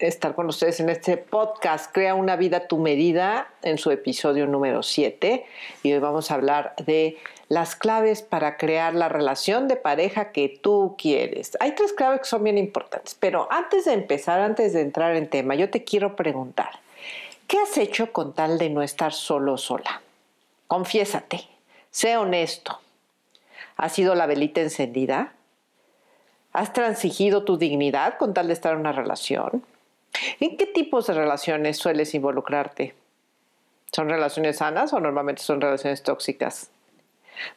estar con ustedes en este podcast, Crea una vida a tu medida, en su episodio número 7. Y hoy vamos a hablar de las claves para crear la relación de pareja que tú quieres. Hay tres claves que son bien importantes, pero antes de empezar, antes de entrar en tema, yo te quiero preguntar, ¿qué has hecho con tal de no estar solo sola? Confiésate, sé honesto. ¿Ha sido la velita encendida? ¿Has transigido tu dignidad con tal de estar en una relación? ¿En qué tipos de relaciones sueles involucrarte? ¿Son relaciones sanas o normalmente son relaciones tóxicas?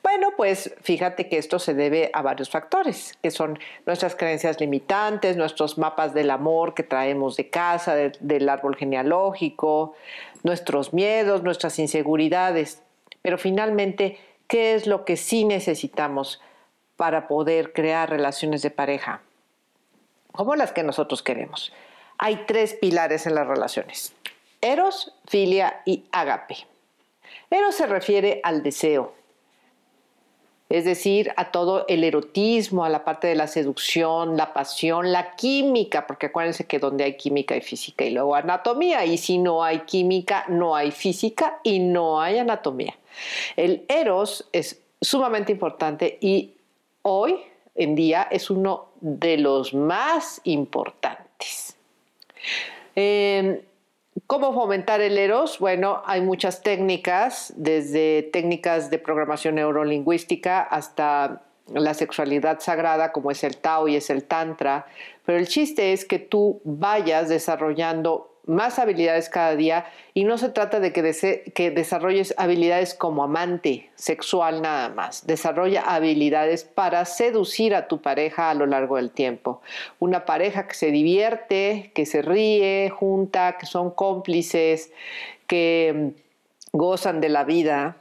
Bueno, pues fíjate que esto se debe a varios factores, que son nuestras creencias limitantes, nuestros mapas del amor que traemos de casa, del árbol genealógico, nuestros miedos, nuestras inseguridades. Pero finalmente, ¿qué es lo que sí necesitamos para poder crear relaciones de pareja? Como las que nosotros queremos hay tres pilares en las relaciones. Eros, filia y ágape. Eros se refiere al deseo, es decir, a todo el erotismo, a la parte de la seducción, la pasión, la química, porque acuérdense que donde hay química hay física y luego anatomía, y si no hay química, no hay física y no hay anatomía. El eros es sumamente importante y hoy en día es uno de los más importantes. Em, ¿Cómo fomentar el eros? Bueno, hay muchas técnicas, desde técnicas de programación neurolingüística hasta la sexualidad sagrada, como es el Tao y es el Tantra, pero el chiste es que tú vayas desarrollando más habilidades cada día y no se trata de que, que, desarrolles habilidades como amante sexual nada más. Desarrolla habilidades para seducir a tu pareja a lo largo del tiempo. Una pareja que se divierte, que se ríe junta, que son cómplices, que mm, gozan de la vida,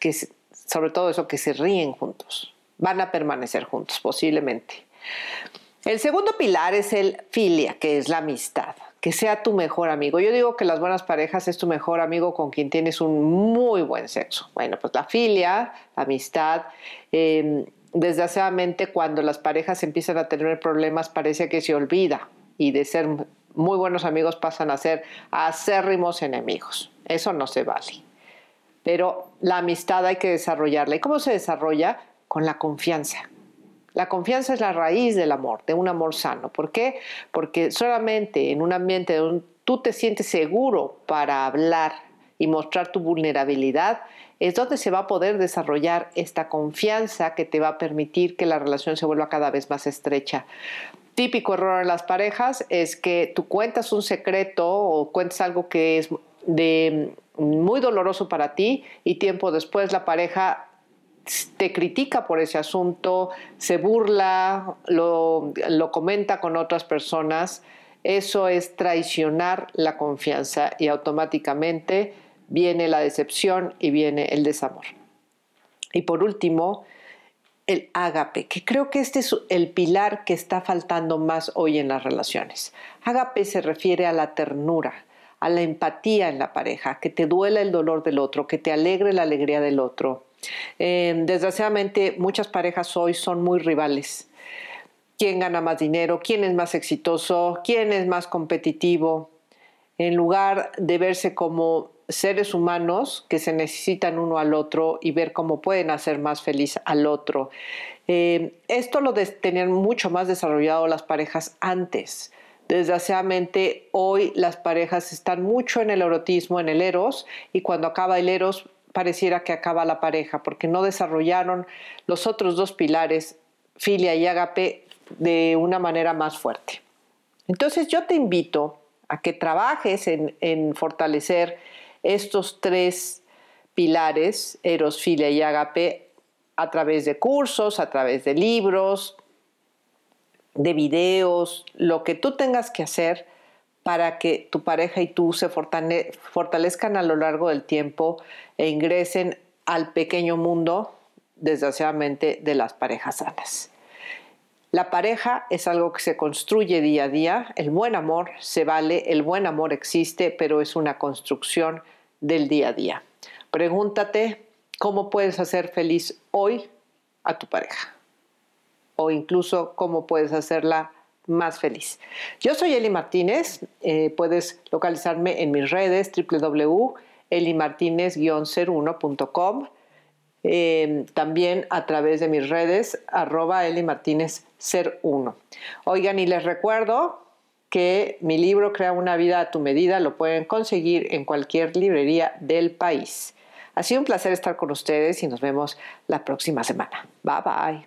que sobre todo eso, que se ríen juntos. Van a permanecer juntos posiblemente. El segundo pilar es el filia, que es la amistad que sea tu mejor amigo. Yo digo que las buenas parejas es tu mejor amigo con quien tienes un muy buen sexo. Bueno, pues la filia, la amistad, eh, desgraciadamente cuando las parejas empiezan a tener problemas parece que se olvida y de ser muy buenos amigos pasan a ser acérrimos enemigos. Eso no se vale. Pero la amistad hay que desarrollarla. ¿Y cómo se desarrolla? Con la confianza. La confianza es la raíz del amor, de un amor sano. ¿Por qué? Porque solamente en un ambiente donde tú te sientes seguro para hablar y mostrar tu vulnerabilidad, es donde se va a poder desarrollar esta confianza que te va a permitir que la relación se vuelva cada vez más estrecha. Típico error en las parejas es que tú cuentas un secreto o cuentas algo que es muy doloroso para ti y tiempo después la pareja te critica por ese asunto, se burla, lo, comenta con otras personas, eso es traicionar la confianza y automáticamente viene la decepción y viene el desamor. Y por último, el ágape, que creo que este es el pilar que está faltando más hoy en las relaciones. Ágape se refiere a la ternura, a la empatía en la pareja, que te duela el dolor del otro, que te alegre la alegría del otro, Em, desgraciadamente, muchas parejas hoy son muy rivales. ¿Quién gana más dinero? ¿Quién es más exitoso? ¿Quién es más competitivo? En lugar de verse como seres humanos que se necesitan uno al otro y ver cómo pueden hacer más feliz al otro. Em, esto lo tenían mucho más desarrollado las parejas antes. Desgraciadamente hoy las parejas están mucho en el erotismo, en el eros, y cuando acaba el eros pareciera que acaba la pareja, porque no desarrollaron los otros dos pilares, filia y agape, de una manera más fuerte. Entonces yo te invito a que trabajes en, fortalecer estos tres pilares, eros, filia y agape, a través de cursos, a través de libros, de videos, lo que tú tengas que hacer para que tu pareja y tú se fortalezcan a lo largo del tiempo e ingresen al pequeño mundo, desgraciadamente, de las parejas sanas. La pareja es algo que se construye día a día, el buen amor se vale, el buen amor existe, pero es una construcción del día a día. Pregúntate cómo puedes hacer feliz hoy a tu pareja o incluso cómo puedes hacerla más feliz. Yo soy Eli Martínez, eh, puedes localizarme en mis redes www.elimartinez-01.com, eh, también a través de mis redes arroba elimartinez01. Oigan, y les recuerdo que mi libro Crea una vida a tu medida lo pueden conseguir en cualquier librería del país. Ha sido un placer estar con ustedes y nos vemos la próxima semana. Bye bye.